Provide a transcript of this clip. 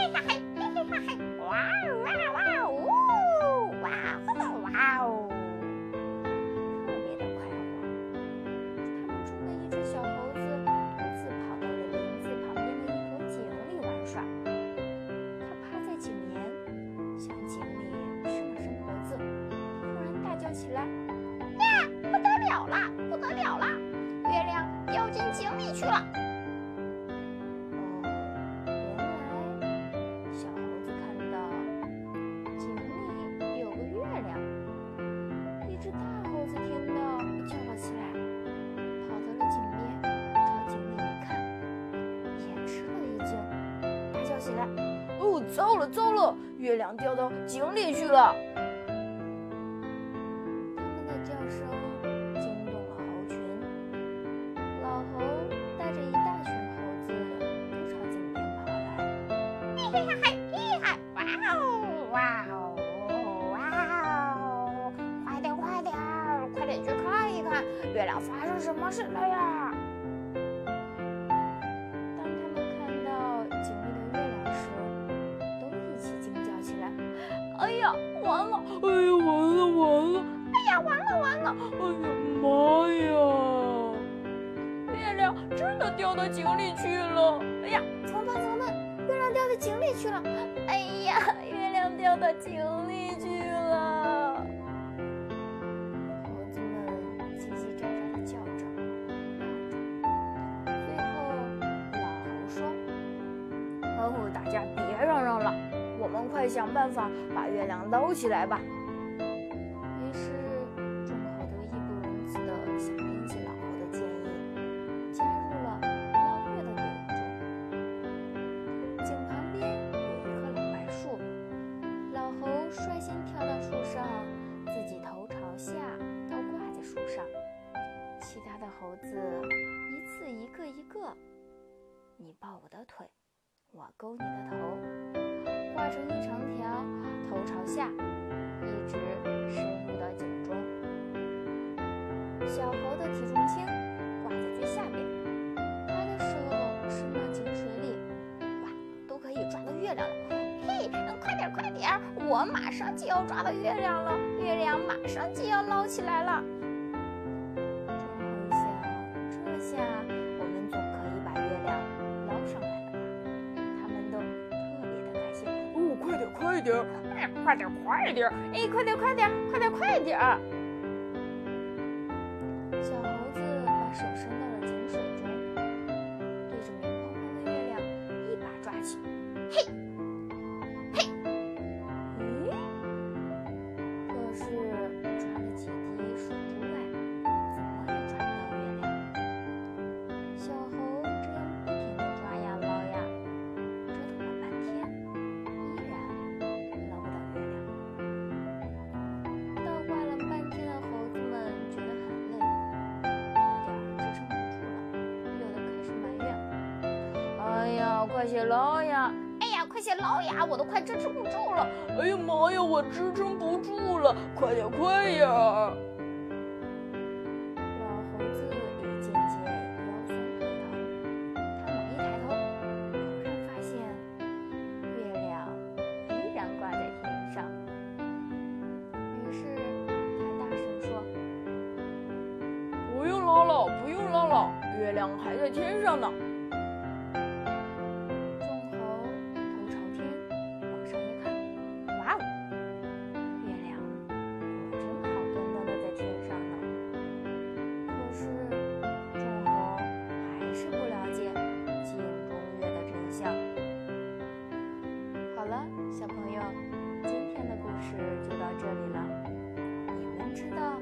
嘿嘿，嘿嘿哈嘿，哇哇哇呜，哇哦哇哦，特别的快活。他们中的一只小糟了糟了，月亮掉到井里去了！”他们的叫声惊动了猴群，老猴带着一大群猴子都朝井边跑来，哇哦哇哦哇哦！快点快点快点去看一看，月亮发生什么事了呀？呀，完了！哎呀，完了完了！哎呀，完了完了！哎呀妈呀！月亮真的掉到井里去了！哎呀，怎么办怎么办？月亮掉到井里去了！哎呀，月亮掉到井里去了！猴子们叽叽喳喳的叫着，闹着。最后，老猴说：“哦，大家别嚷嚷了，我们快想办法把月亮捞起来吧。”于是，众猴都义不容辞地响应起老猴的建议，加入了捞月的队伍中。井旁边有一棵老槐树，老猴率先跳到树上，自己头朝下倒挂在树上，其他的猴子一次一个一个，你抱我的腿，我勾你的头，画成一长条，头朝下，一直深入到井中。小猴的体重轻，挂在最下边，它的手伸到井水里，哇，都可以抓到月亮了。嘿，快点快点，我马上就要抓到月亮了，月亮马上就要捞起来了。点！哎，快点快点！哎，快点快点，快点快点！小猴子把手伸快些捞呀！哎呀，快些捞呀，我都快支撑不住了！哎呀妈呀，我支撑不住了！快点快点！”老猴子也渐渐腰酸腿疼，他猛一抬头，忽然发现月亮依然挂在天上。于是他大声说。不用捞了，不用捞了，月亮还在天上呢。好了小朋友今天的故事就到这里了。你们知道